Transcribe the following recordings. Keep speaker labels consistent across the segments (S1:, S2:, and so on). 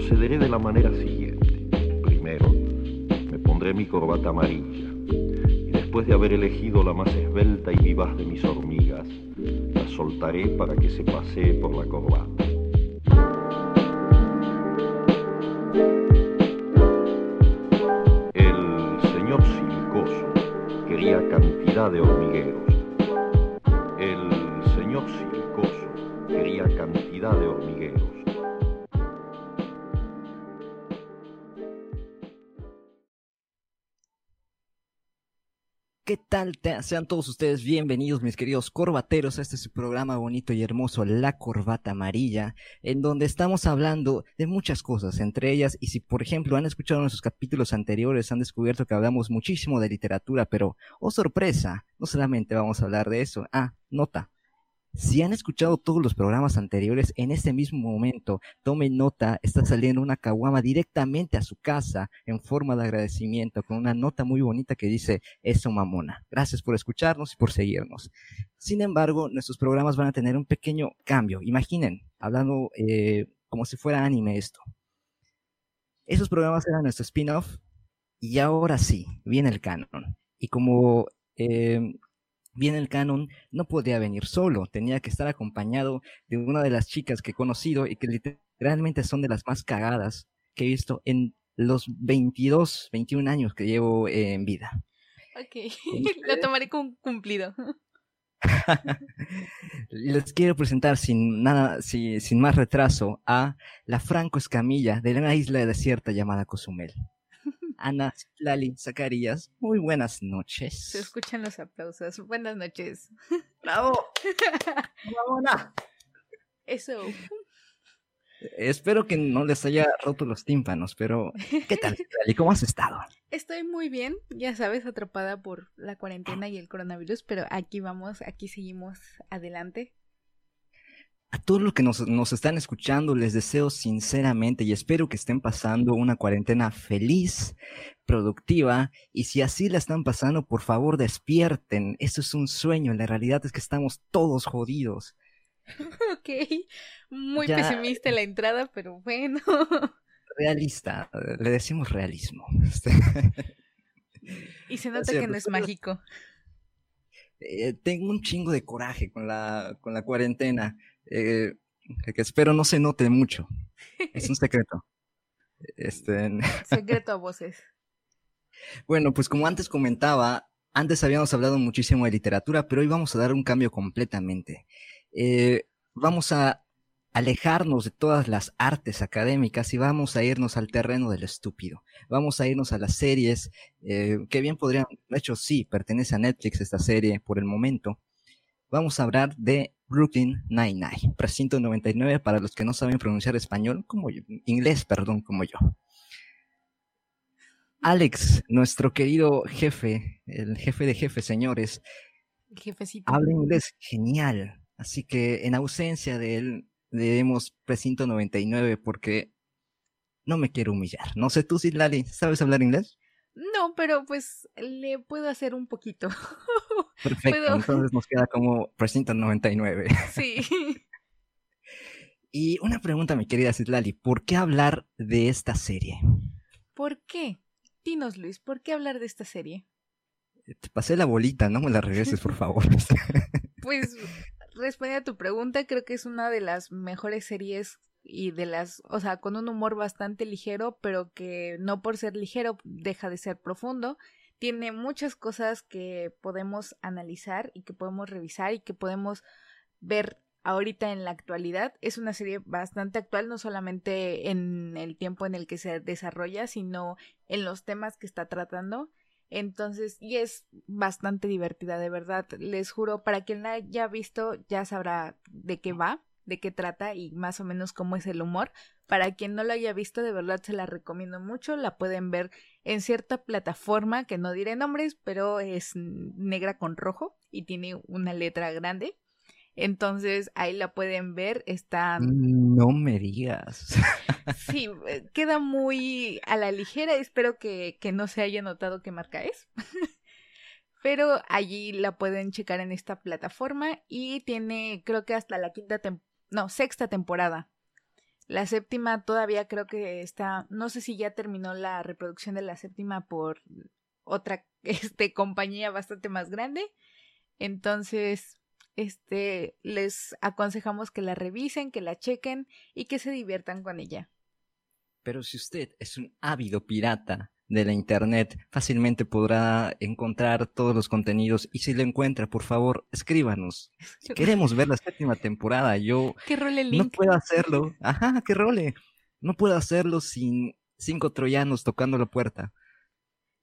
S1: procederé de la manera siguiente. Primero, me pondré mi corbata amarilla y después de haber elegido la más esbelta y vivaz de mis hormigas, la soltaré para que se pasee por la corbata. El señor Silicoso quería cantidad de hormigueros.
S2: Sean todos ustedes bienvenidos, mis queridos corbateros, a este su programa bonito y hermoso, La Corbata Amarilla, en donde estamos hablando de muchas cosas, entre ellas, y si por ejemplo han escuchado nuestros capítulos anteriores, han descubierto que hablamos muchísimo de literatura, pero, oh sorpresa, no solamente vamos a hablar de eso, ah, nota, si han escuchado todos los programas anteriores, en este mismo momento, tomen nota, está saliendo una caguama directamente a su casa en forma de agradecimiento, con una nota muy bonita que dice, eso mamona. Gracias por escucharnos y por seguirnos. Sin embargo, nuestros programas van a tener un pequeño cambio. Imaginen, hablando eh, como si fuera anime esto. Esos programas eran nuestro spin-off y ahora sí, viene el canon. Y como... Eh, bien el canon no podía venir solo, tenía que estar acompañado de una de las chicas que he conocido y que literalmente son de las más cagadas que he visto en los 22, 21 años que llevo en vida.
S3: Ok, lo tomaré como cumplido.
S2: Les quiero presentar sin nada, sin más retraso a la Franco Escamilla de una isla desierta llamada Cozumel. Ana Lali Zacarías. Muy buenas noches.
S3: Se escuchan los aplausos. Buenas noches.
S2: ¡Bravo! ¡Bravo,
S3: Eso.
S2: Espero que no les haya roto los tímpanos, pero ¿qué tal, Lali? ¿Cómo has estado?
S3: Estoy muy bien, ya sabes, atrapada por la cuarentena y el coronavirus, pero aquí vamos, aquí seguimos adelante.
S2: A todos los que nos, nos, están escuchando, les deseo sinceramente y espero que estén pasando una cuarentena feliz, productiva, y si así la están pasando, por favor despierten. Eso es un sueño, la realidad es que estamos todos jodidos.
S3: Ok, muy pesimista la entrada, pero bueno.
S2: Realista, le decimos realismo.
S3: y se nota que no es mágico.
S2: Eh, tengo un chingo de coraje con la, con la cuarentena eh, que espero no se note mucho. Es un secreto. Este...
S3: Secreto a voces.
S2: Bueno, pues como antes comentaba, antes habíamos hablado muchísimo de literatura, pero hoy vamos a dar un cambio completamente. Eh, vamos a alejarnos de todas las artes académicas y vamos a irnos al terreno del estúpido. Vamos a irnos a las series, eh, que bien podrían, de hecho sí, pertenece a Netflix esta serie por el momento. Vamos a hablar de Brooklyn Nine-Nine, precinto 99 para los que no saben pronunciar español como yo, inglés, perdón, como yo. Alex, nuestro querido jefe, el jefe de jefes, señores,
S3: Jefecito.
S2: habla inglés genial, así que en ausencia de él debemos precinto 99 porque no me quiero humillar. No sé tú, Lali, ¿sabes hablar inglés?
S3: No, pero pues le puedo hacer un poquito.
S2: Perfecto, entonces nos queda como Precinto 99.
S3: Sí.
S2: y una pregunta, mi querida Citlali, ¿por qué hablar de esta serie?
S3: ¿Por qué? Dinos, Luis, ¿por qué hablar de esta serie?
S2: Te pasé la bolita, no me la regreses, por favor.
S3: pues, responde a tu pregunta, creo que es una de las mejores series y de las, o sea, con un humor bastante ligero, pero que no por ser ligero deja de ser profundo. Tiene muchas cosas que podemos analizar y que podemos revisar y que podemos ver ahorita en la actualidad. Es una serie bastante actual, no solamente en el tiempo en el que se desarrolla, sino en los temas que está tratando. Entonces, y es bastante divertida, de verdad. Les juro, para quien la haya visto, ya sabrá de qué va de qué trata y más o menos cómo es el humor. Para quien no lo haya visto, de verdad se la recomiendo mucho. La pueden ver en cierta plataforma que no diré nombres, pero es negra con rojo y tiene una letra grande. Entonces ahí la pueden ver, está...
S2: No me digas.
S3: Sí, eh, queda muy a la ligera, espero que, que no se haya notado qué marca es. Pero allí la pueden checar en esta plataforma y tiene creo que hasta la quinta temporada no, sexta temporada. La séptima todavía creo que está, no sé si ya terminó la reproducción de la séptima por otra este, compañía bastante más grande. Entonces, este, les aconsejamos que la revisen, que la chequen y que se diviertan con ella.
S2: Pero si usted es un ávido pirata de la internet, fácilmente podrá encontrar todos los contenidos y si lo encuentra, por favor, escríbanos. Queremos ver la séptima temporada. Yo no puedo hacerlo. Ajá, que role. No puedo hacerlo sin cinco troyanos tocando la puerta.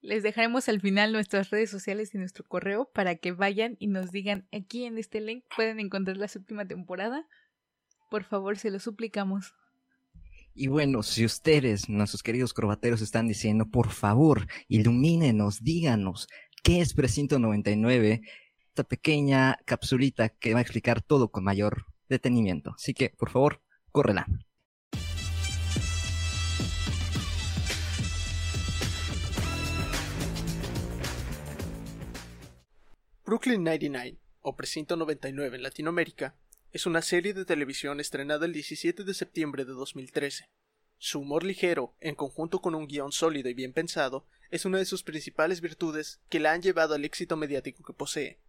S3: Les dejaremos al final nuestras redes sociales y nuestro correo para que vayan y nos digan aquí en este link pueden encontrar la séptima temporada. Por favor, se lo suplicamos.
S2: Y bueno, si ustedes, nuestros queridos corbateros, están diciendo, por favor, ilumínenos, díganos, ¿qué es Precinto 99? Esta pequeña capsulita que va a explicar todo con mayor detenimiento. Así que, por favor, córrela.
S4: Brooklyn 99, o Precinto 99 en Latinoamérica, es una serie de televisión estrenada el 17 de septiembre de 2013. Su humor ligero, en conjunto con un guion sólido y bien pensado, es una de sus principales virtudes que la han llevado al éxito mediático que posee.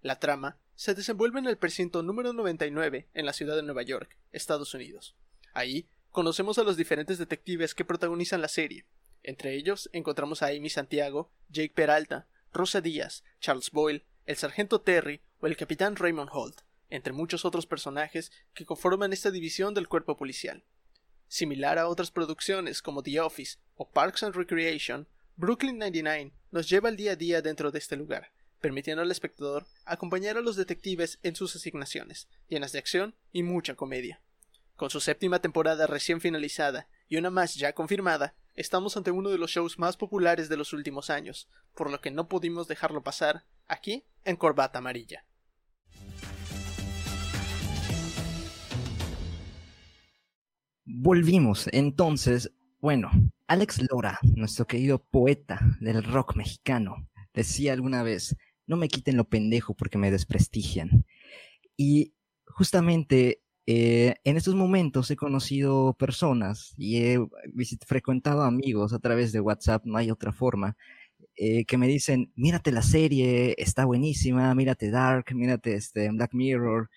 S4: La trama se desenvuelve en el precinto número 99 en la ciudad de Nueva York, Estados Unidos. Ahí conocemos a los diferentes detectives que protagonizan la serie. Entre ellos encontramos a Amy Santiago, Jake Peralta, Rosa Díaz, Charles Boyle, el sargento Terry o el capitán Raymond Holt, entre muchos otros personajes que conforman esta división del cuerpo policial. Similar a otras producciones como The Office o Parks and Recreation, Brooklyn 99 nos lleva al día a día dentro de este lugar, permitiendo al espectador acompañar a los detectives en sus asignaciones, llenas de acción y mucha comedia. Con su séptima temporada recién finalizada y una más ya confirmada, estamos ante uno de los shows más populares de los últimos años, por lo que no pudimos dejarlo pasar aquí en Corbata Amarilla.
S2: Volvimos. Entonces, bueno, Alex Lora, nuestro querido poeta del rock mexicano, decía alguna vez, no me quiten lo pendejo porque me desprestigian. Y justamente eh, en estos momentos he conocido personas y he frecuentado amigos a través de WhatsApp, no hay otra forma, eh, que me dicen, mírate la serie, está buenísima, mírate Dark, mírate este, Black Mirror,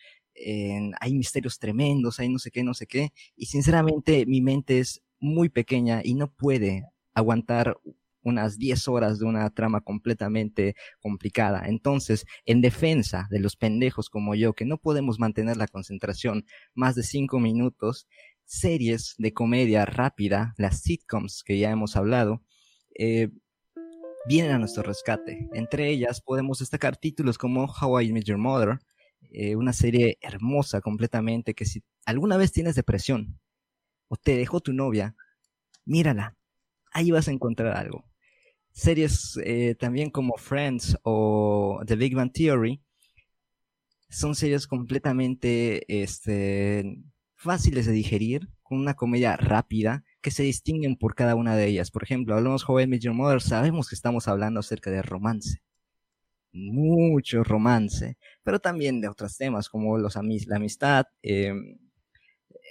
S2: hay misterios tremendos, hay no sé qué, no sé qué, y sinceramente mi mente es muy pequeña y no puede aguantar unas 10 horas de una trama completamente complicada. Entonces, en defensa de los pendejos como yo, que no podemos mantener la concentración más de 5 minutos, series de comedia rápida, las sitcoms que ya hemos hablado, eh, vienen a nuestro rescate. Entre ellas podemos destacar títulos como How I Met Your Mother, eh, una serie hermosa completamente que si alguna vez tienes depresión o te dejó tu novia, mírala, ahí vas a encontrar algo. Series eh, también como Friends o The Big Bang Theory son series completamente este, fáciles de digerir, con una comedia rápida, que se distinguen por cada una de ellas. Por ejemplo, hablamos Joven Major Mother, sabemos que estamos hablando acerca de romance mucho romance, pero también de otros temas como los la amistad, em,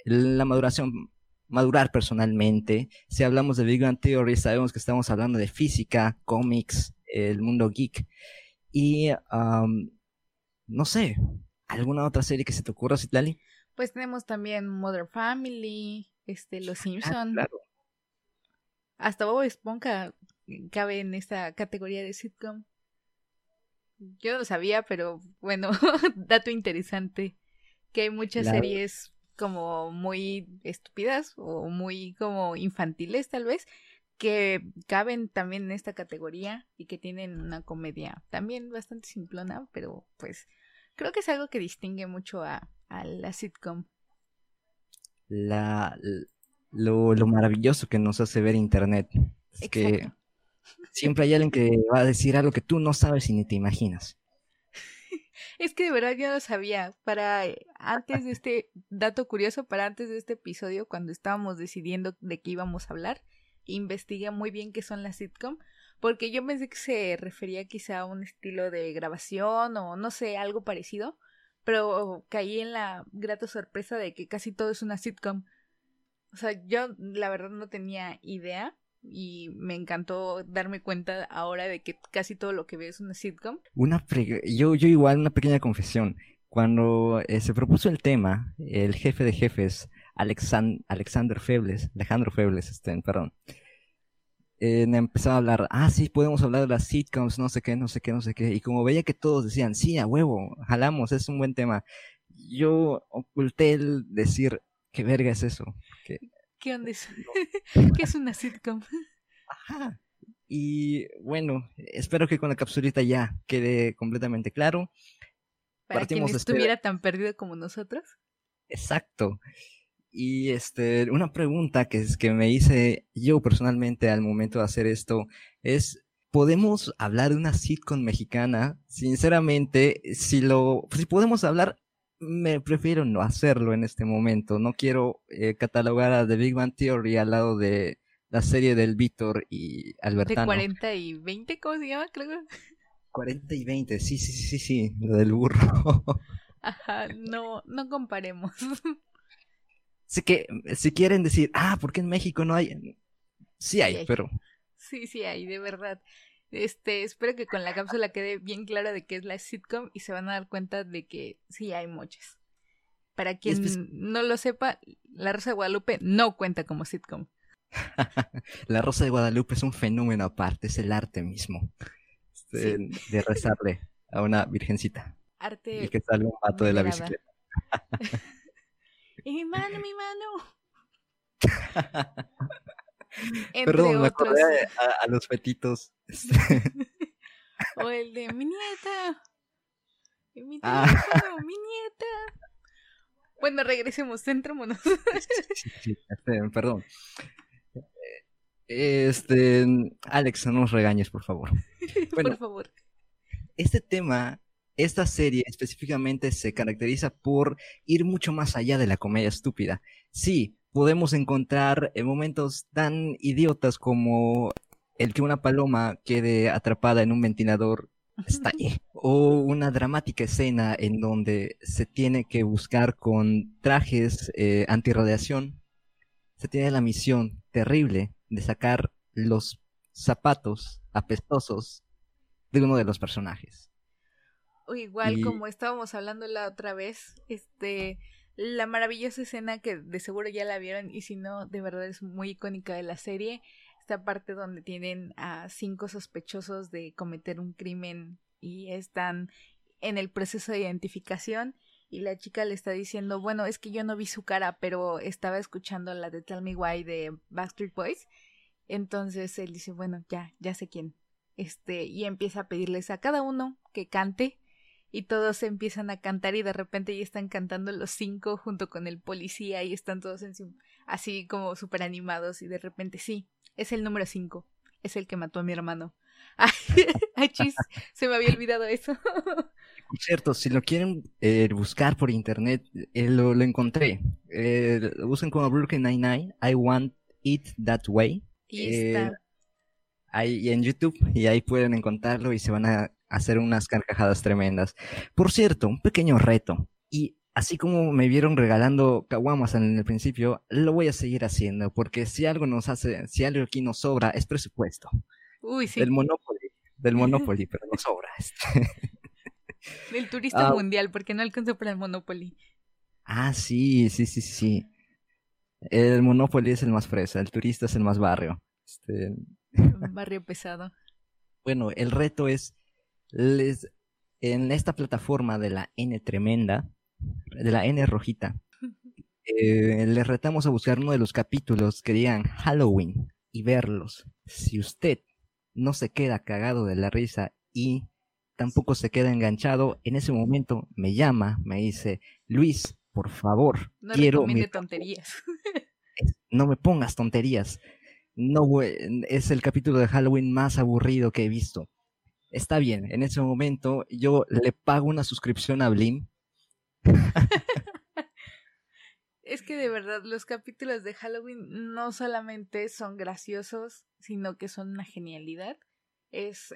S2: la maduración, madurar personalmente. Si hablamos de Big Bang Theory, sabemos que estamos hablando de física, cómics, el mundo geek. Y no sé, ¿alguna otra serie que se te ocurra, Citlali?
S3: Pues tenemos también Mother Family, este, Los ah, Simpsons. Hasta Bob Esponja cabe en esta categoría de sitcom. Yo no lo sabía, pero bueno, dato interesante. Que hay muchas series como muy estúpidas o muy como infantiles tal vez que caben también en esta categoría y que tienen una comedia también bastante simplona, pero pues creo que es algo que distingue mucho a, la sitcom.
S2: La, lo, lo, maravilloso que nos hace ver Internet. Es que Siempre hay alguien que va a decir algo que tú no sabes y ni te imaginas.
S3: Es que de verdad yo no sabía. Para eh, antes de este dato curioso, para antes de este episodio, cuando estábamos decidiendo de qué íbamos a hablar, investigué muy bien qué son las sitcom, porque yo pensé que se refería quizá a un estilo de grabación o no sé, algo parecido, pero caí en la grata sorpresa de que casi todo es una sitcom. O sea, yo la verdad no tenía idea y me encantó darme cuenta ahora de que casi todo lo que veo es una sitcom.
S2: Una yo, yo igual, una pequeña confesión. Cuando eh, se propuso el tema, el jefe de jefes, Alexander Febles, Alejandro Febles, este, perdón, eh, empezó a hablar, ah, sí, podemos hablar de las sitcoms, no sé qué, no sé qué, no sé qué. Y como veía que todos decían, sí, a huevo, jalamos, es un buen tema. Yo oculté el decir, ¿qué verga es eso?
S3: ¿Qué onda es? ¿Qué es una sitcom?
S2: Ajá. Y bueno, espero que con la capsulita ya quede completamente claro.
S3: Para quien estuviera tan perdido como nosotros.
S2: Exacto. Y este, una pregunta que, es, que me hice yo personalmente al momento de hacer esto es, ¿podemos hablar de una sitcom mexicana? Sinceramente, si lo, si podemos hablar, me prefiero no hacerlo en este momento. No quiero eh, catalogar a The Big Bang Theory al lado de la serie del Víctor y Albertano.
S3: De 40 y 20, ¿cómo se llama? Creo.
S2: 40 y 20, sí, sí, sí, sí, lo del burro.
S3: Ajá, no, no comparemos.
S2: Así que si quieren decir, ah, ¿por qué en México no hay? Sí hay, pero.
S3: Sí, sí hay, de verdad. Este, espero que con la cápsula quede bien clara de qué es la sitcom y se van a dar cuenta de que sí hay muchas. Para quien no lo sepa, La Rosa de Guadalupe no cuenta como sitcom.
S2: la Rosa de Guadalupe es un fenómeno aparte, es el arte mismo. Este, de rezarle a una virgencita.
S3: Arte.
S2: Y que sale un pato de la bicicleta.
S3: y mi mano, mi mano.
S2: Perdón, me acordé a, los fetitos. Este.
S3: o el de mi nieta. Mi ah. mi nieta. Bueno, regresemos, centrémonos.
S2: sí, este, perdón. Este, Alex, no nos regañes, por favor.
S3: por favor.
S2: Este tema esta serie específicamente se caracteriza por ir mucho más allá de la comedia estúpida. Sí, podemos encontrar eh, momentos tan idiotas como el que una paloma quede atrapada en un ventilador estalle, o una dramática escena en donde se tiene que buscar con trajes eh, antirradiación, se tiene la misión terrible de sacar los zapatos apestosos de uno de los personajes.
S3: O igual como estábamos hablando la otra vez, este, la maravillosa escena que de seguro ya la vieron y si no, de verdad es muy icónica de la serie, esta parte donde tienen a cinco sospechosos de cometer un crimen y están en el proceso de identificación y la chica le está diciendo, bueno, es que yo no vi su cara, pero estaba escuchando la de Tell Me Why de Backstreet Boys. Entonces él dice, bueno, ya, ya sé quién. Este, y empieza a pedirles a cada uno que cante y todos empiezan a cantar y de repente ya están cantando los cinco junto con el policía y están todos en así como súper animados y de repente sí, es el número cinco, es el que mató a mi hermano. Ay, chis, se me había olvidado eso.
S2: Cierto, si lo quieren eh, buscar por internet, eh, lo, encontré. Eh, busquen como Brooklyn Nine-Nine, I Want It That Way.
S3: Y está.
S2: Ahí en YouTube, y ahí pueden encontrarlo y se van a hacer unas carcajadas tremendas. Por cierto, un pequeño reto. Y así como me vieron regalando caguamas en el principio, lo voy a seguir haciendo, porque si algo nos hace, si algo aquí nos sobra, es presupuesto.
S3: Uy, sí.
S2: Del Monopoly, del Monopoly, pero nos sobra. Este.
S3: Del turista ah. mundial, porque no alcanzó para el Monopoly.
S2: Ah, sí, sí, sí, sí. El Monopoly es el más fresa, el turista es el más barrio. Este...
S3: Barrio pesado.
S2: Bueno, el reto es les, en esta plataforma de la N tremenda, de la N rojita, eh, les retamos a buscar uno de los capítulos que digan Halloween y verlos. Si usted no se queda cagado de la risa y tampoco se queda enganchado, en ese momento me llama, me dice, Luis, por favor,
S3: no
S2: quiero...
S3: tonterías.
S2: no me pongas tonterías. No, es el capítulo de Halloween más aburrido que he visto está bien, en ese momento yo le pago una suscripción a Blim.
S3: es que de verdad los capítulos de Halloween no solamente son graciosos, sino que son una genialidad. Es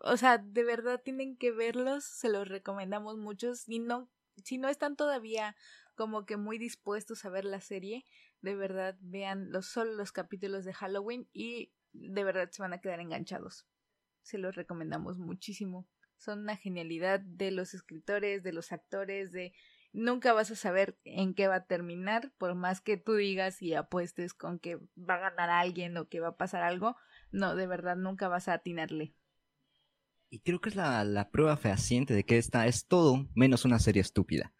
S3: o sea, de verdad tienen que verlos, se los recomendamos muchos y no si no están todavía como que muy dispuestos a ver la serie, de verdad vean los, solo los capítulos de Halloween y de verdad se van a quedar enganchados. Se los recomendamos muchísimo. Son una genialidad de los escritores, de los actores, de nunca vas a saber en qué va a terminar, por más que tú digas y apuestes con que va a ganar alguien o que va a pasar algo, no, de verdad nunca vas a atinarle.
S2: Y creo que es la, la prueba fehaciente de que esta es todo menos una serie estúpida.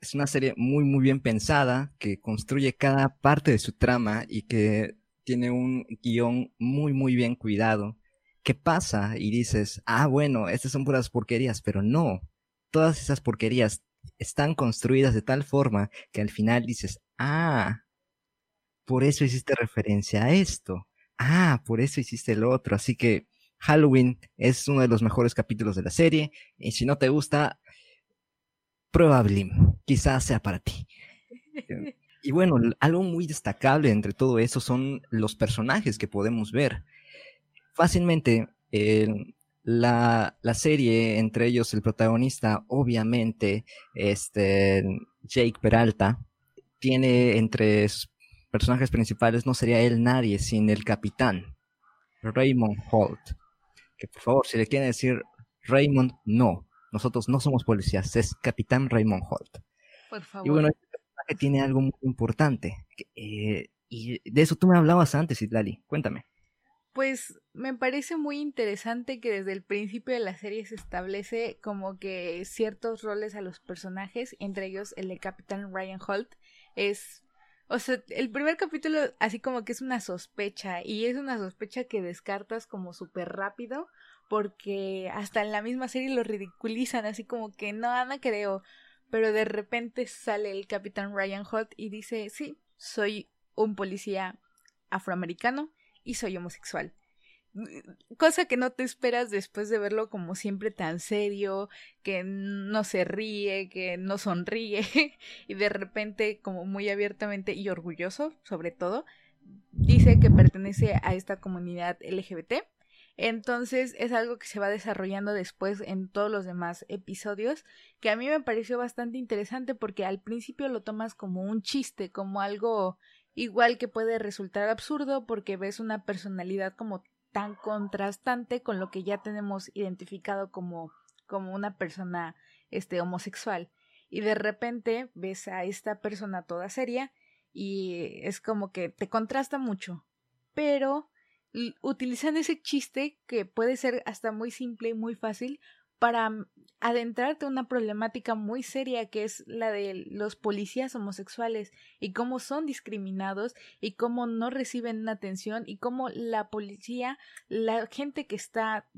S2: Es una serie muy, muy bien pensada, que construye cada parte de su trama y que tiene un guion muy, muy bien cuidado. ¿Qué pasa? Y dices, ah, bueno, estas son puras porquerías, pero no. Todas esas porquerías están construidas de tal forma que al final dices, ah, por eso hiciste referencia a esto. Ah, por eso hiciste el otro. Así que Halloween es uno de los mejores capítulos de la serie. Y si no te gusta, prueba Blim. Quizás sea para ti. Y bueno, algo muy destacable entre todo eso son los personajes que podemos ver. Fácilmente, la, la, serie, entre ellos el protagonista, obviamente, este, Jake Peralta, tiene entre sus personajes principales, no sería él nadie sin el capitán, Raymond Holt. Que por favor, si le quieren decir Raymond, no. Nosotros no somos policías, es capitán Raymond Holt.
S3: Por favor.
S2: Y bueno, este personaje tiene algo muy importante. eh, y de eso tú me hablabas antes, Itlali. Cuéntame.
S3: Pues me parece muy interesante que desde el principio de la serie se establece como que ciertos roles a los personajes, entre ellos el de Capitán Ryan Holt, es... O sea, el primer capítulo así como que es una sospecha y es una sospecha que descartas como súper rápido porque hasta en la misma serie lo ridiculizan así como que no, no creo, pero de repente sale el Capitán Ryan Holt y dice, sí, soy un policía afroamericano y soy homosexual. Cosa que no te esperas después de verlo como siempre tan serio, que no se ríe, que no sonríe, y de repente como muy abiertamente y orgulloso, sobre todo, dice que pertenece a esta comunidad LGBT. Entonces es algo que se va desarrollando después en todos los demás episodios, que a mí me pareció bastante interesante porque al principio lo tomas como un chiste, como algo igual que puede resultar absurdo porque ves una personalidad como tan contrastante con lo que ya tenemos identificado como, como una persona este homosexual. Y de repente ves a esta persona toda seria y es como que te contrasta mucho. Pero utilizan ese chiste que puede ser hasta muy simple y muy fácil para adentrarte a una problemática muy seria que es la de los policías homosexuales y cómo son discriminados y cómo no reciben atención y cómo la policía, la gente que está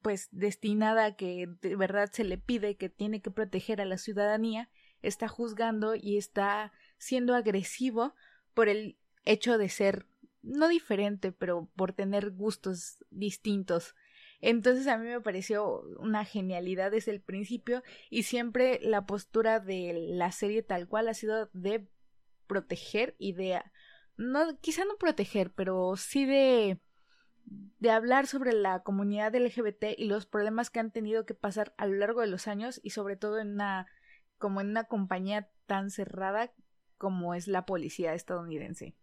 S3: pues destinada a que de verdad se le pide que tiene que proteger a la ciudadanía, está juzgando y está siendo agresivo por el hecho de ser no diferente, pero por tener gustos distintos entonces a mí me pareció una genialidad desde el principio y siempre la postura de la serie tal cual ha sido de proteger y de no quizá no proteger, pero sí de de hablar sobre la comunidad LGBT y los problemas que han tenido que pasar a lo largo de los años y sobre todo en una como en una compañía tan cerrada como es la policía estadounidense.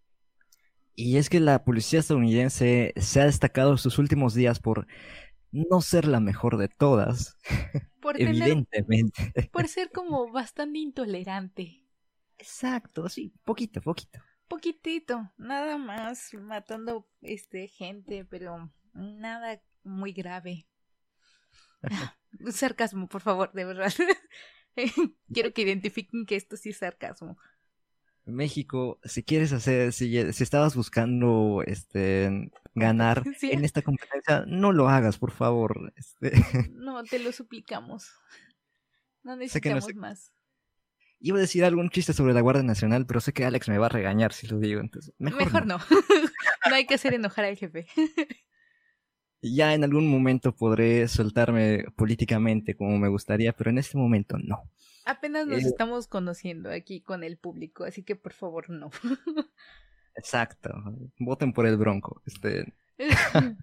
S2: Y es que la policía estadounidense se ha destacado estos últimos días por no ser la mejor de todas.
S3: Por
S2: evidentemente.
S3: por ser como bastante intolerante.
S2: Exacto, sí, poquito, poquito.
S3: Poquitito, nada más matando este gente, pero nada muy grave. sarcasmo, por favor, de verdad. Quiero que identifiquen que esto sí es sarcasmo.
S2: México, si quieres hacer, si, estabas buscando este ganar en esta competencia, no lo hagas, por favor. Este...
S3: No, te lo suplicamos. No necesitamos más.
S2: Iba a decir algún chiste sobre la Guardia Nacional, pero sé que Alex me va a regañar si lo digo, entonces
S3: mejor,
S2: no.
S3: no. no hay que hacer enojar al jefe.
S2: ya en algún momento podré soltarme políticamente como me gustaría, pero en este momento no.
S3: Apenas nos eh, estamos conociendo aquí con el público, así que por favor no.
S2: Exacto. Voten por el Bronco. Este...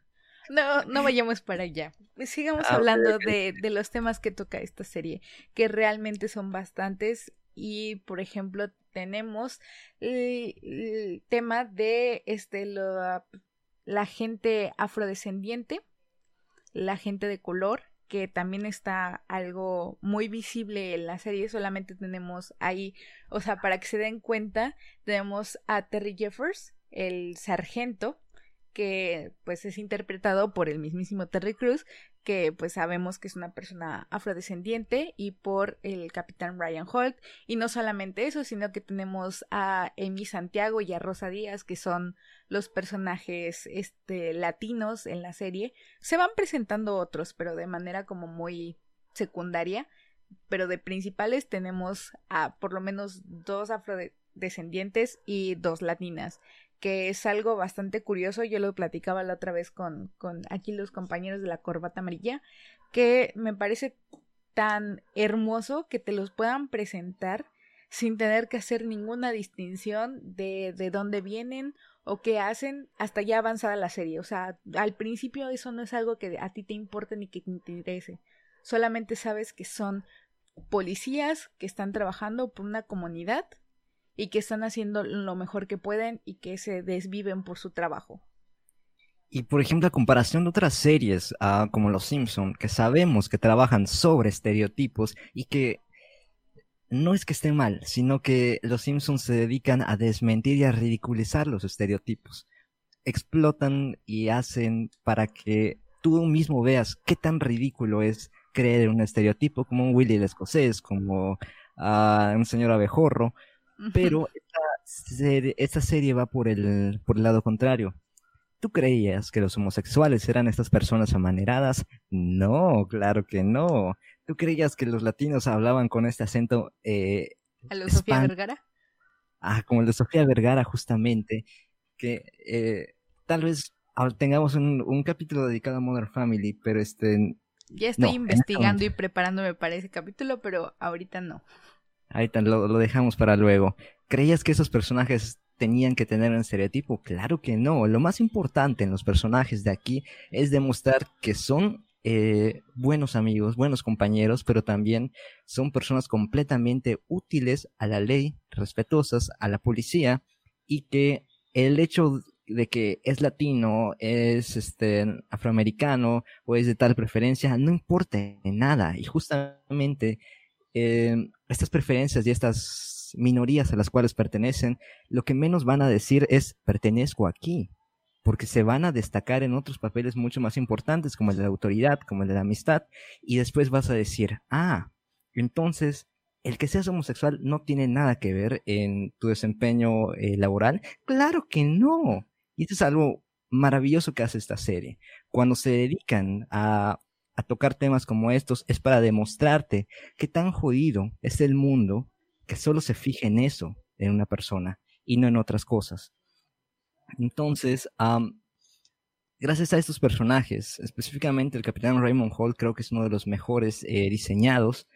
S3: no, no vayamos para allá. Sigamos ah, hablando De, de los temas que toca esta serie, que realmente son bastantes y por ejemplo tenemos el, tema de este la gente afrodescendiente, la gente de color, que también está algo muy visible en la serie, solamente tenemos ahí, o sea, para que se den cuenta, tenemos a Terry Jeffers, el sargento, que pues es interpretado por el mismísimo Terry Cruz, que pues sabemos que es una persona afrodescendiente y por el capitán Ryan Holt. Y no solamente eso sino que tenemos a Amy Santiago y a Rosa Díaz que son los personajes este latinos en la serie. Se van presentando otros pero de manera como muy secundaria. Pero de principales tenemos a por lo menos dos afrodescendientes y dos latinas que es algo bastante curioso, yo lo platicaba la otra vez con, con aquí los compañeros de la corbata amarilla, que me parece tan hermoso que te los puedan presentar sin tener que hacer ninguna distinción de, de dónde vienen o qué hacen hasta ya avanzada la serie. O sea, al principio eso no es algo que a ti te importe ni que te interese. Solamente sabes que son policías que están trabajando por una comunidad y que están haciendo lo mejor que pueden y que se desviven por su trabajo.
S2: Y por ejemplo, a comparación de otras series ah, como Los Simpson, que sabemos que trabajan sobre estereotipos y que no es que esté mal, sino que Los Simpsons se dedican a desmentir y a ridiculizar los estereotipos. Explotan y hacen para que tú mismo veas qué tan ridículo es creer en un estereotipo como un Willy el escocés, como uh, un señor abejorro, pero esta serie, va por el, por el lado contrario. ¿Tú creías que los homosexuales eran estas personas amaneradas? No, claro que no. ¿Tú creías que los latinos hablaban con este acento? Eh,
S3: ¿A Sofía Vergara?
S2: Ah, como el de Sofía Vergara, justamente. Que eh, tal vez tengamos un, capítulo dedicado a Modern Family, pero este.
S3: Ya estoy investigando y preparándome para ese capítulo, pero ahorita no.
S2: Ahorita lo, lo dejamos para luego. ¿Creías que esos personajes tenían que tener un estereotipo? Claro que no. Lo más importante en los personajes de aquí es demostrar que son eh, buenos amigos, buenos compañeros, pero también son personas completamente útiles a la ley, respetuosas a la policía y que el hecho de que es latino, es este afroamericano o es de tal preferencia no importa nada y justamente eh, estas preferencias y estas minorías a las cuales pertenecen, lo que menos van a decir es pertenezco aquí, porque se van a destacar en otros papeles mucho más importantes, como el de la autoridad, como el de la amistad, y después vas a decir, ah, entonces el que seas homosexual no tiene nada que ver en tu desempeño eh, laboral. Claro que no. Y esto es algo maravilloso que hace esta serie. Cuando se dedican a a tocar temas como estos es para demostrarte que tan jodido es el mundo que solo se fija en eso, en una persona, y no en otras cosas. Entonces, gracias a estos personajes, específicamente el capitán Raymond Hall creo que es uno de los mejores eh, diseñados,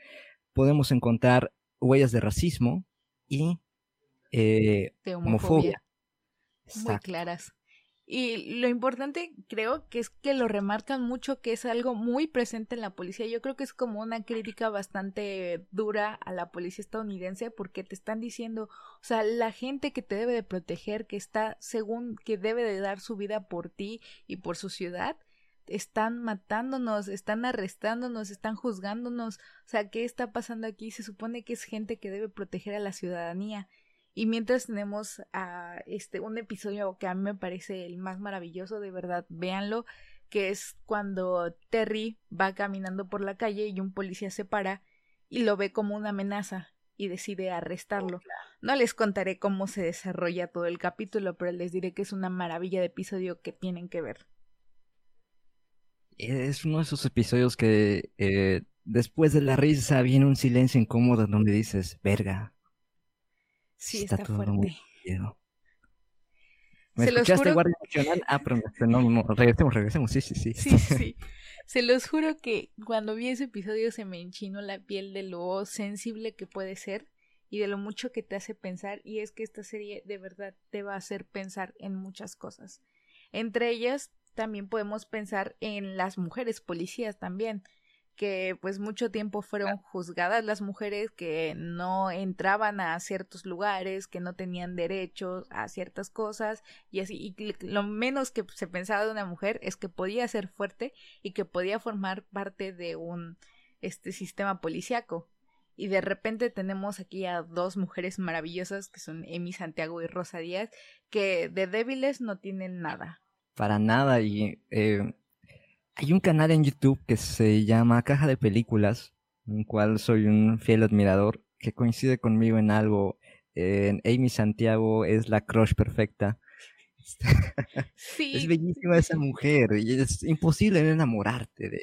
S2: podemos encontrar huellas de racismo y eh, homofobia.
S3: Muy claras. Y lo importante creo que es que lo remarcan mucho que es algo muy presente en la policía. Yo creo que es como una crítica bastante dura a la policía estadounidense porque te están diciendo, o sea, la gente que te debe de proteger, que está según que debe de dar su vida por ti y por su ciudad, están matándonos, están arrestándonos, están juzgándonos. O sea, ¿qué está pasando aquí? Se supone que es gente que debe proteger a la ciudadanía y mientras tenemos a este un episodio que a mí me parece el más maravilloso, de verdad, véanlo, que es cuando Terry va caminando por la calle y un policía se para y lo ve como una amenaza y decide arrestarlo. No les contaré cómo se desarrolla todo el capítulo, pero les diré que es una maravilla de episodio que tienen que ver.
S2: Es uno de esos episodios que eh, después de la risa viene un silencio incómodo donde dices, verga,
S3: Sí, está, fuerte. Muy
S2: ¿Me Se escuchaste, juro... Guardia Nacional? Ah, pero no, no, regresemos, regresemos, sí, sí, sí.
S3: Sí, sí. Se los juro que cuando vi ese episodio se me enchinó la piel de lo sensible que puede ser y de lo mucho que te hace pensar y es que esta serie de verdad te va a hacer pensar en muchas cosas. Entre ellas también podemos pensar en las mujeres policías también, que pues mucho tiempo fueron juzgadas las mujeres que no entraban a ciertos lugares, que no tenían derechos a ciertas cosas y así y lo menos que se pensaba de una mujer es que podía ser fuerte y que podía formar parte de un este sistema policíaco. Y de repente tenemos aquí a dos mujeres maravillosas que son Emi Santiago y Rosa Díaz, que de débiles no tienen nada.
S2: Para nada, y eh, hay un canal en YouTube que se llama Caja de Películas, en cual soy un fiel admirador, que coincide conmigo en algo. En Amy Santiago es la crush perfecta. Sí. Es bellísima esa mujer y es imposible enamorarte de.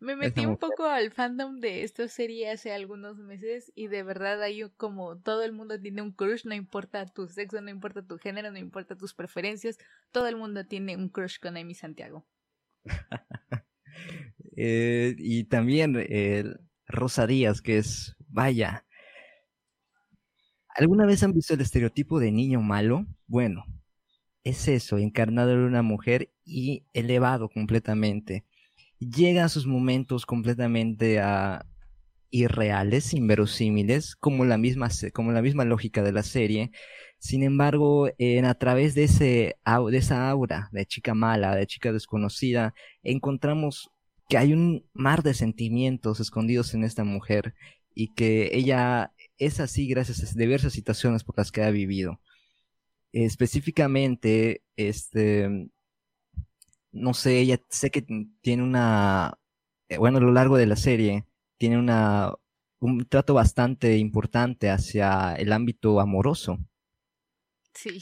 S3: Me metí un poco al fandom de esta serie hace algunos meses y de verdad hay como todo el mundo tiene un crush, no importa tu sexo, no importa tu género, no importa tus preferencias, todo el mundo tiene un crush con Amy Santiago.
S2: Eh, y también el Rosa Díaz, que es, vaya, ¿alguna vez han visto el estereotipo de niño malo? Bueno, es eso, encarnado en una mujer y elevado completamente. Llega a sus momentos completamente a irreales, inverosímiles, como la misma, como la misma lógica de la serie, sin embargo, en, a través de, ese, de esa aura de chica mala, de chica desconocida, encontramos que hay un mar de sentimientos escondidos en esta mujer y que ella es así gracias a diversas situaciones por las que ha vivido. Específicamente, este, no sé, ella sé que tiene una, eh, bueno, a lo largo de la serie, tiene una, un trato bastante importante hacia el ámbito amoroso.
S3: Sí.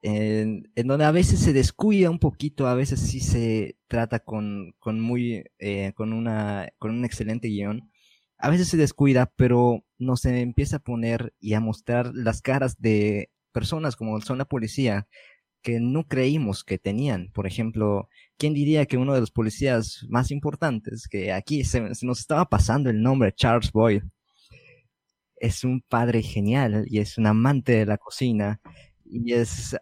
S2: En, donde a veces se descuida un poquito, a veces sí se trata con, con muy, eh, con una, con un excelente guion. A veces se descuida, pero nos empieza a poner y a mostrar las caras de personas como son la policía que no creímos que tenían. Por ejemplo, ¿quién diría que uno de los policías más importantes, que aquí se, nos estaba pasando el nombre, Charles Boyle, es un padre genial y es un amante de la cocina y es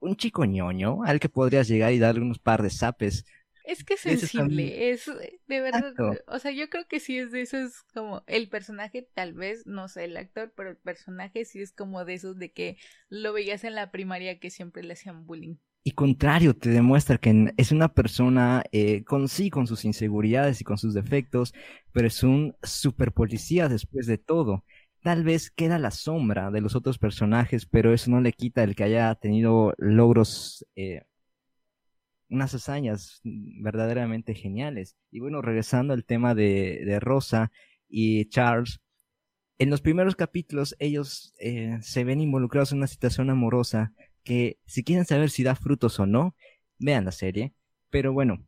S2: un chico ñoño al que podrías llegar y darle unos par de zapes.
S3: Es que es sensible, es de verdad, o sea, yo creo que sí es de esos como el personaje, tal vez, no sé el actor, pero el personaje sí es como de esos de que lo veías en la primaria que siempre le hacían bullying.
S2: Y contrario, te demuestra que es una persona eh, con sí, con sus inseguridades y con sus defectos, pero es un super policía después de todo. Tal vez queda la sombra de los otros personajes, pero eso no le quita el que haya tenido logros, eh, unas hazañas verdaderamente geniales. Y bueno, regresando al tema de, de Rosa y Charles, en los primeros capítulos ellos eh, se ven involucrados en una situación amorosa que si quieren saber si da frutos o no, vean la serie. Pero bueno,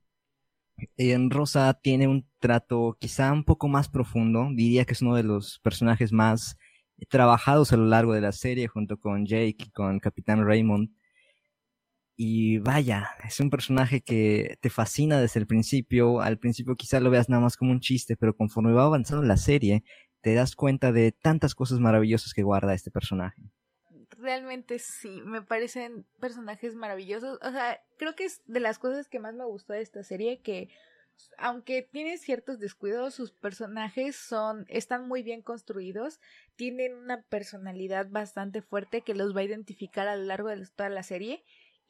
S2: en Rosa tiene un trato quizá un poco más profundo. Diría que es uno de los personajes más trabajados a lo largo de la serie junto con Jake y con Capitán Raymond. Y vaya, es un personaje que te fascina desde el principio. Al principio quizá lo veas nada más como un chiste, pero conforme va avanzando la serie, te das cuenta de tantas cosas maravillosas que guarda este personaje
S3: realmente sí, me parecen personajes maravillosos. O sea, creo que es de las cosas que más me gustó de esta serie que aunque tiene ciertos descuidos, sus personajes son están muy bien construidos, tienen una personalidad bastante fuerte que los va a identificar a lo largo de toda la serie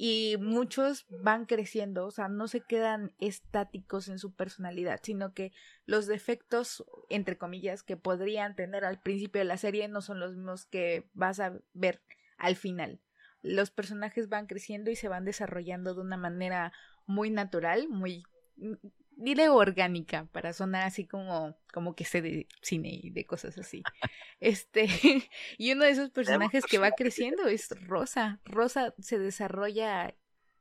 S3: y muchos van creciendo, o sea, no se quedan estáticos en su personalidad, sino que los defectos, entre comillas, que podrían tener al principio de la serie no son los mismos que vas a ver al final. Los personajes van creciendo y se van desarrollando de una manera muy natural, muy diré orgánica para sonar así como como que sé de cine y de cosas así. Este, y uno de esos personajes que va creciendo es Rosa. Rosa se desarrolla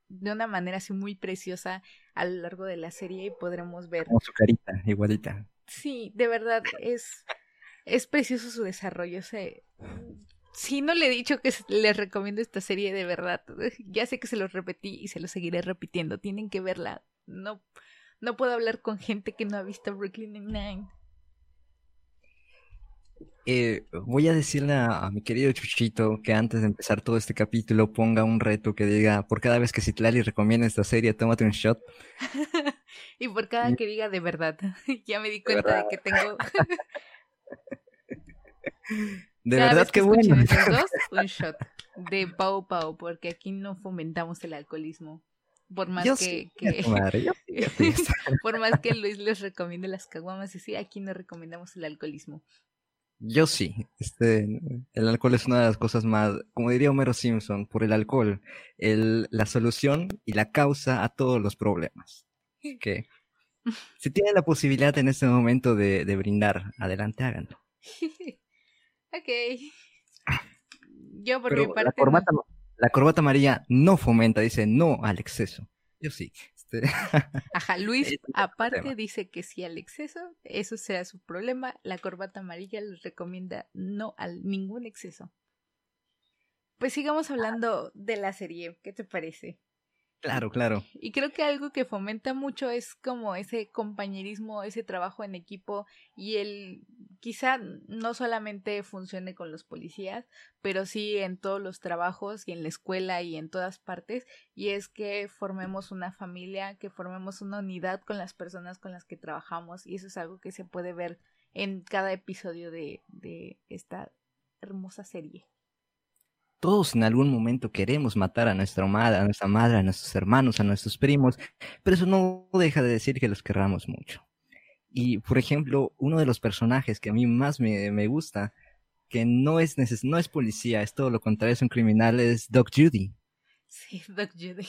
S3: de una manera así muy preciosa a lo largo de la serie y podremos ver
S2: como su carita igualita.
S3: Sí, de verdad es es precioso su desarrollo, se si no le he dicho que les recomiendo esta serie de verdad. Ya sé que se los repetí y se lo seguiré repitiendo. Tienen que verla. No, no puedo hablar con gente que no ha visto Brooklyn Nine-Nine.
S2: Eh, voy a decirle a, mi querido Chuchito que antes de empezar todo este capítulo ponga un reto que diga, por cada vez que Citlali recomienda esta serie, tómate un shot.
S3: y por cada que diga de verdad. ya me di cuenta de, que tengo...
S2: de verdad que, bueno.
S3: un shot de Pau Pau, porque aquí no fomentamos el alcoholismo. Por más que, por más que Luis les recomiende las caguamas, y sí, aquí no recomendamos el alcoholismo.
S2: Yo sí, este, el alcohol es una de las cosas más, como diría Homero Simpson, por el alcohol, el, la solución y la causa a todos los problemas. Que si tienen la posibilidad en este momento de, de brindar, adelante háganlo.
S3: ok. Yo por mi parte. La
S2: la corbata amarilla no fomenta, dice no al exceso. Yo sí. Este,
S3: Ajá, Luis aparte dice que sí al exceso, eso sea su problema. La corbata amarilla les recomienda no al ningún exceso. Pues sigamos hablando de la serie, ¿qué te parece?
S2: Claro, claro.
S3: Y creo que algo que fomenta mucho es como ese compañerismo, ese trabajo en equipo y el quizá no solamente funcione con los policías, pero sí en todos los trabajos y en la escuela y en todas partes, y es que formemos una familia, que formemos una unidad con las personas con las que trabajamos, y eso es algo que se puede ver en cada episodio de, de esta hermosa serie.
S2: Todos en algún momento queremos matar a nuestra madre, a nuestra madre, a nuestros hermanos, a nuestros primos, pero eso no deja de decir que los querramos mucho. Y, por ejemplo, uno de los personajes que a mí más me, me gusta, que no es, neces no es policía, es todo lo contrario, es un criminal, es Doc Judy.
S3: Sí, Doc Judy.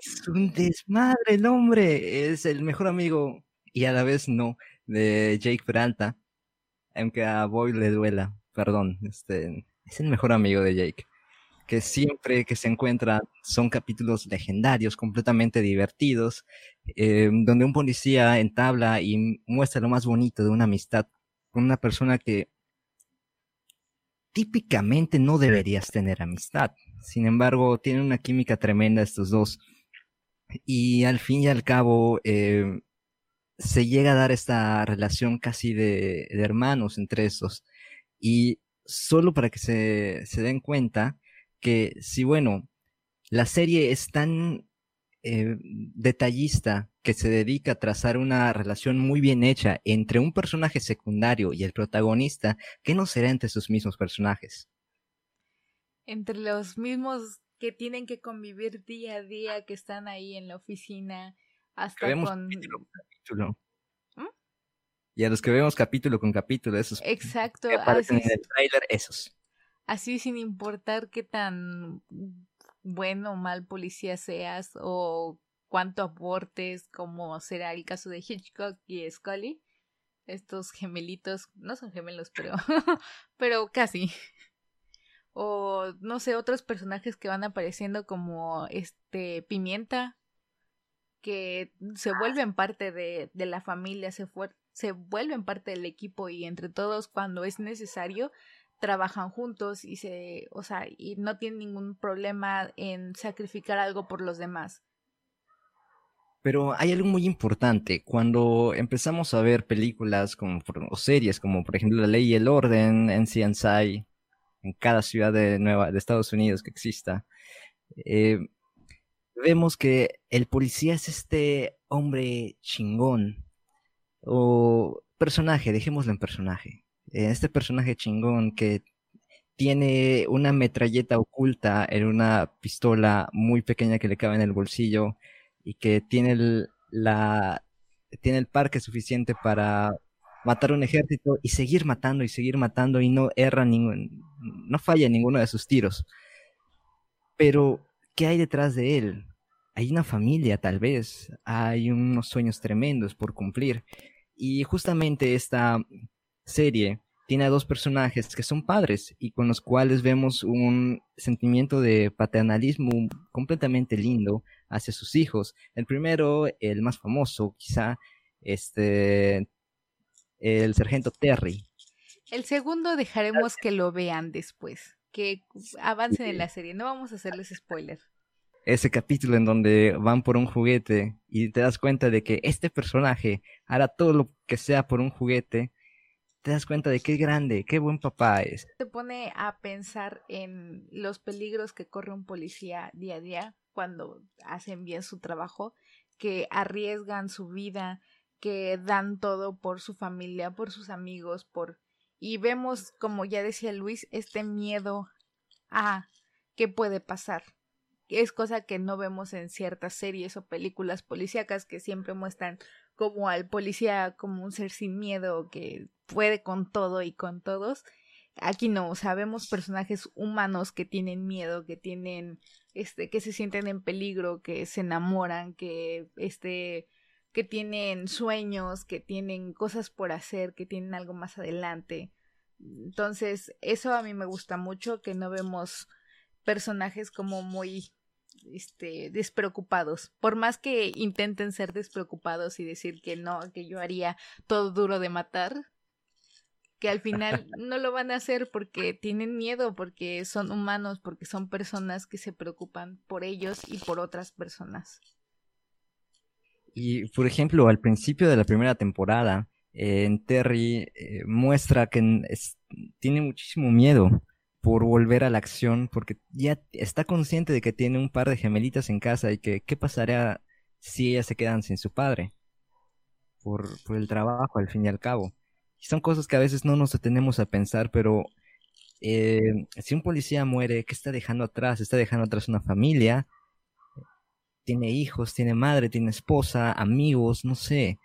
S2: Es un desmadre el hombre, es el mejor amigo y a la vez no de Jake Peralta, aunque a Boy le duela, perdón, este, es el mejor amigo de Jake. Que siempre que se encuentra son capítulos legendarios, completamente divertidos, eh, donde un policía entabla y muestra lo más bonito de una amistad con una persona que típicamente no deberías tener amistad. Sin embargo, tienen una química tremenda estos dos. Y al fin y al cabo, eh, se llega a dar esta relación casi de, de hermanos entre estos. Y solo para que se, se den cuenta que si, bueno, la serie es tan eh, detallista que se dedica a trazar una relación muy bien hecha entre un personaje secundario y el protagonista, ¿qué no será entre sus mismos personajes?
S3: Entre los mismos que tienen que convivir día a día, que están ahí en la oficina, hasta con...
S2: Y a los que vemos capítulo con capítulo, esos.
S3: Exacto.
S2: Que aparecen en el trailer, esos.
S3: Así sin importar qué tan bueno o mal policía seas o cuánto aportes, como será el caso de Hitchcock y Scully. Estos gemelitos, no son gemelos, pero, pero casi. O no sé, otros personajes que van apareciendo como este Pimienta, que se ah, vuelven parte de, de la familia, se, se vuelven parte del equipo y entre todos cuando es necesario trabajan juntos y se, o sea, y no tienen ningún problema en sacrificar algo por los demás.
S2: Pero hay algo muy importante. Cuando empezamos a ver películas como, o series como por ejemplo La Ley y el Orden en CNSI, en cada ciudad de, Nueva, de Estados Unidos que exista, eh, vemos que el policía es este hombre chingón o personaje, dejémoslo en personaje. Eh, este personaje chingón que tiene una metralleta oculta en una pistola muy pequeña que le cabe en el bolsillo y que tiene el, la, tiene el parque suficiente para matar un ejército y seguir matando y seguir matando y no erra ningún, no falla ninguno de sus tiros. Pero, ¿qué hay detrás de él? Hay una familia, tal vez, hay unos sueños tremendos por cumplir. Y justamente esta serie tiene a dos personajes que son padres y con los cuales vemos un sentimiento de paternalismo completamente lindo hacia sus hijos. El primero, el más famoso, quizá, este, el sargento Terry.
S3: El segundo dejaremos que lo vean después, que avancen en la serie, no vamos a hacerles spoiler
S2: ese capítulo en donde van por un juguete y te das cuenta de que este personaje hará todo lo que sea por un juguete te das cuenta de qué grande, qué buen papá es.
S3: Te pone a pensar en los peligros que corre un policía día a día cuando hacen bien su trabajo, que arriesgan su vida, que dan todo por su familia, por sus amigos, por y vemos, como ya decía Luis, este miedo a qué puede pasar. Es cosa que no vemos en ciertas series o películas policíacas que siempre muestran como al policía como un ser sin miedo que puede con todo y con todos. Aquí no, sabemos personajes humanos que tienen miedo, que tienen, este, que se sienten en peligro, que se enamoran, que, este, que tienen sueños, que tienen cosas por hacer, que tienen algo más adelante. Entonces, eso a mí me gusta mucho, que no vemos personajes como muy este, despreocupados. Por más que intenten ser despreocupados y decir que no, que yo haría todo duro de matar, que al final no lo van a hacer porque tienen miedo, porque son humanos, porque son personas que se preocupan por ellos y por otras personas.
S2: Y, por ejemplo, al principio de la primera temporada, en Terry eh, muestra que tiene muchísimo miedo por volver a la acción, porque ya está consciente de que tiene un par de gemelitas en casa y que qué pasaría si ellas se quedan sin su padre, por, el trabajo al fin y al cabo. Son cosas que a veces no nos detenemos a pensar, pero eh, si un policía muere, ¿qué está dejando atrás? Está dejando atrás una familia, tiene hijos, tiene madre, tiene esposa, amigos, no sé.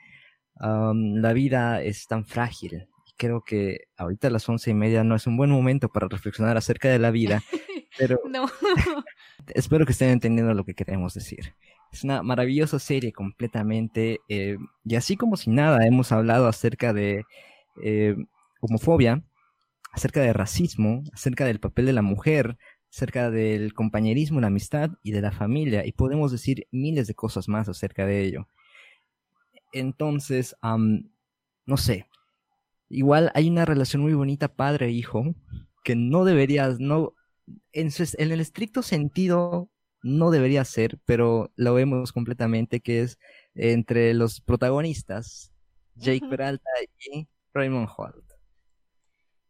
S2: la vida es tan frágil creo que ahorita a las once y media no es un buen momento para reflexionar acerca de la vida, pero espero que estén entendiendo lo que queremos decir. Es una maravillosa serie completamente, eh, y así como si nada, hemos hablado acerca de eh, homofobia, acerca de racismo, acerca del papel de la mujer, acerca del compañerismo, la amistad y de la familia, y podemos decir miles de cosas más acerca de ello. Entonces, no sé, igual hay una relación muy bonita padre-hijo que no deberías, no, en, en, el estricto sentido no debería ser, pero lo vemos completamente que es entre los protagonistas, Jake Peralta y Raymond Holt.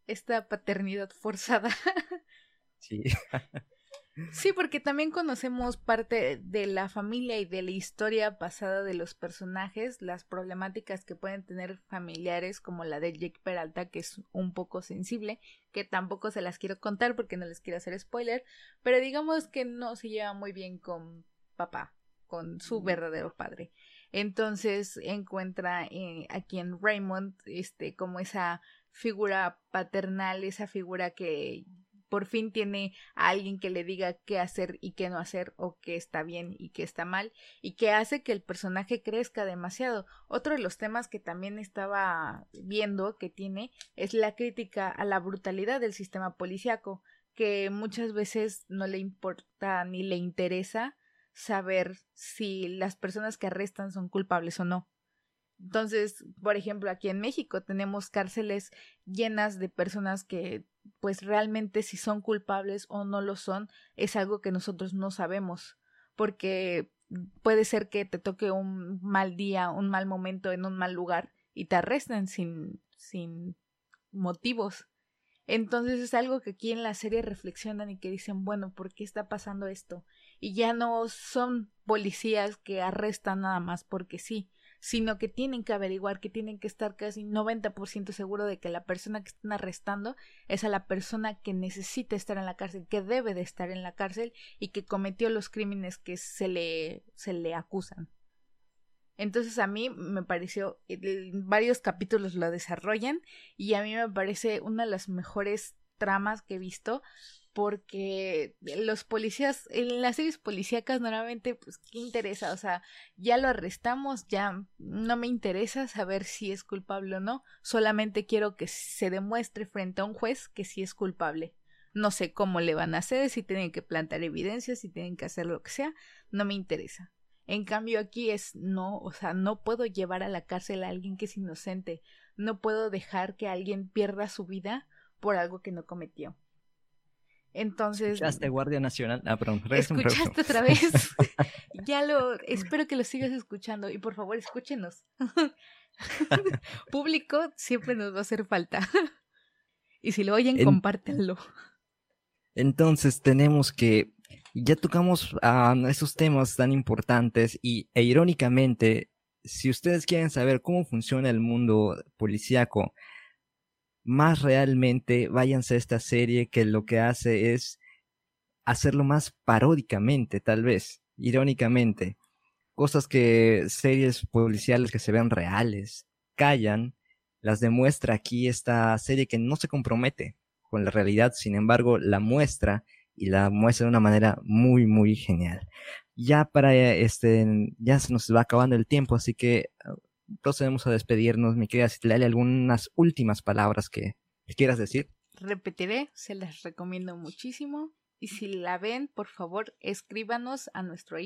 S3: Esta paternidad forzada.
S2: sí.
S3: Sí, porque también conocemos parte de la familia y de la historia pasada de los personajes, las problemáticas que pueden tener familiares como la de Jake Peralta, que es un poco sensible, que tampoco se las quiero contar porque no les quiero hacer spoiler, pero digamos que no se lleva muy bien con papá, con su verdadero padre. Entonces encuentra eh, aquí en Raymond este como esa figura paternal, esa figura que por fin tiene a alguien que le diga qué hacer y qué no hacer o qué está bien y qué está mal y que hace que el personaje crezca demasiado. Otro de los temas que también estaba viendo que tiene es la crítica a la brutalidad del sistema policiaco que muchas veces no le importa ni le interesa saber si las personas que arrestan son culpables o no. Entonces, por ejemplo, aquí en México tenemos cárceles llenas de personas que pues realmente si son culpables o no lo son es algo que nosotros no sabemos porque puede ser que te toque un mal día, un mal momento en un mal lugar y te arresten sin sin motivos. Entonces es algo que aquí en la serie reflexionan y que dicen, bueno, ¿por qué está pasando esto? Y ya no son policías que arrestan nada más porque sí, sino que tienen que averiguar, que tienen que estar casi 90% seguro de que la persona que están arrestando es a la persona que necesita estar en la cárcel, que debe de estar en la cárcel y que cometió los crímenes que se le, se le acusan. Entonces a mí me pareció, varios capítulos lo desarrollan y a mí me parece una de las mejores tramas que he visto porque los policías, en las series policíacas normalmente, pues, ¿qué interesa? O sea, ya lo arrestamos, ya no me interesa saber si es culpable o no, solamente quiero que se demuestre frente a un juez que sí es culpable. No sé cómo le van a hacer, si tienen que plantar evidencias, si tienen que hacer lo que sea, no me interesa. En cambio aquí es no, o sea, no puedo llevar a la cárcel a alguien que es inocente, no puedo dejar que alguien pierda su vida por algo que no cometió. Entonces.
S2: Escuchaste Guardia Nacional. Ah, perdón.
S3: Escuchaste otra vez. ya lo. Espero que lo sigas escuchando y por favor escúchenos. Público siempre nos va a hacer falta. y si lo oyen, compártenlo.
S2: Entonces tenemos que ya tocamos a esos temas tan importantes y e irónicamente, si ustedes quieren saber cómo funciona el mundo policíaco, más realmente váyanse a esta serie que lo que hace es hacerlo más paródicamente, tal vez, irónicamente. Cosas que series policiales que se ven reales, callan, las demuestra aquí esta serie que no se compromete con la realidad, sin embargo, la muestra y la muestra de una manera muy, muy genial. Ya para este, ya se nos va acabando el tiempo, así que procedemos a despedirnos. Mi querida Citlali, algunas últimas palabras que quieras decir.
S3: Repetiré, se las recomiendo muchísimo. Y si la ven, por favor, escríbanos a nuestro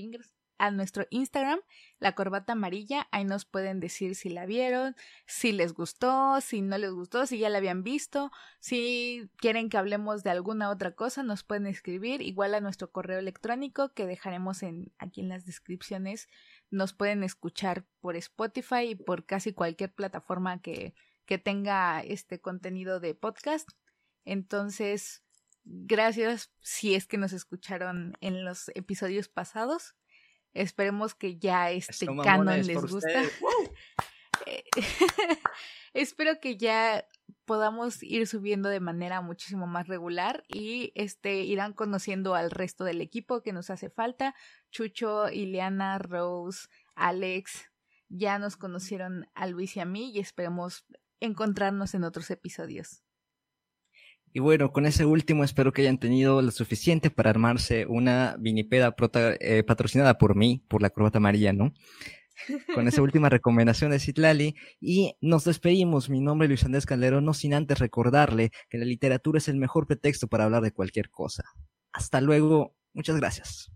S3: a nuestro Instagram, la corbata amarilla. Ahí nos pueden decir si la vieron, si les gustó, si no les gustó, si ya la habían visto, si quieren que hablemos de alguna otra cosa, nos pueden escribir igual a nuestro correo electrónico que dejaremos en, aquí en las descripciones. Nos pueden escuchar por Spotify y por casi cualquier plataforma que, que tenga este contenido de podcast. Entonces, gracias si es que nos escucharon en los episodios pasados. Esperemos que ya este canon les gusta. Eh, espero que ya podamos ir subiendo de manera muchísimo más regular y este irán conociendo al resto del equipo que nos hace falta. Chucho, Ileana, Rose, Alex, ya nos conocieron a Luis y a mí y esperemos encontrarnos en otros episodios.
S2: Y bueno, con ese último espero que hayan tenido lo suficiente para armarse una vinipeda eh, patrocinada por mí, por la corbata amarilla, ¿no? Con esa última recomendación de Citlali. Y nos despedimos. Mi nombre es Luis Andrés Calero, no sin antes recordarle que la literatura es el mejor pretexto para hablar de cualquier cosa. Hasta luego. Muchas gracias.